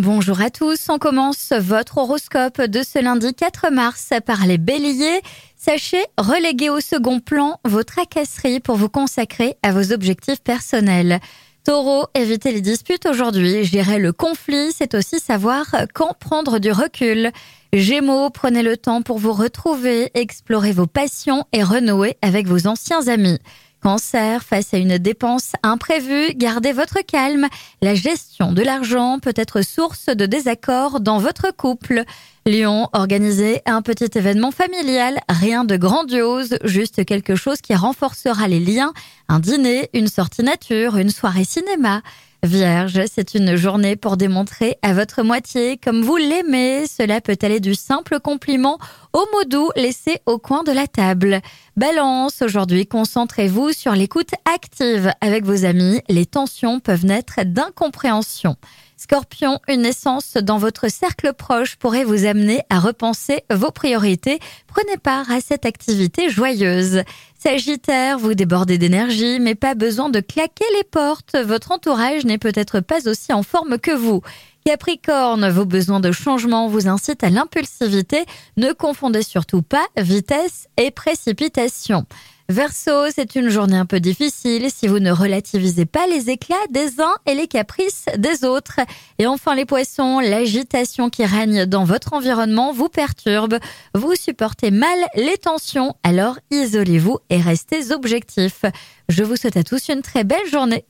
Bonjour à tous, on commence votre horoscope de ce lundi 4 mars par les béliers. Sachez reléguer au second plan vos tracasseries pour vous consacrer à vos objectifs personnels. Taureau, évitez les disputes aujourd'hui, gérer le conflit, c'est aussi savoir quand prendre du recul. Gémeaux, prenez le temps pour vous retrouver, explorer vos passions et renouer avec vos anciens amis. Cancer, face à une dépense imprévue, gardez votre calme. La gestion de l'argent peut être source de désaccords dans votre couple. Lion, organisez un petit événement familial, rien de grandiose, juste quelque chose qui renforcera les liens, un dîner, une sortie nature, une soirée cinéma. Vierge, c'est une journée pour démontrer à votre moitié comme vous l'aimez. Cela peut aller du simple compliment au mot doux laissé au coin de la table. Balance, aujourd'hui, concentrez-vous sur l'écoute active avec vos amis. Les tensions peuvent naître d'incompréhension. Scorpion, une naissance dans votre cercle proche pourrait vous amener à repenser vos priorités. Prenez part à cette activité joyeuse. Sagittaire, vous débordez d'énergie, mais pas besoin de claquer les portes. Votre entourage n'est peut-être pas aussi en forme que vous. Capricorne, vos besoins de changement vous incitent à l'impulsivité. Ne confondez surtout pas vitesse et précipitation. Verseau, c'est une journée un peu difficile si vous ne relativisez pas les éclats des uns et les caprices des autres. Et enfin les poissons, l'agitation qui règne dans votre environnement vous perturbe. Vous supportez mal les tensions, alors isolez-vous et restez objectifs. Je vous souhaite à tous une très belle journée.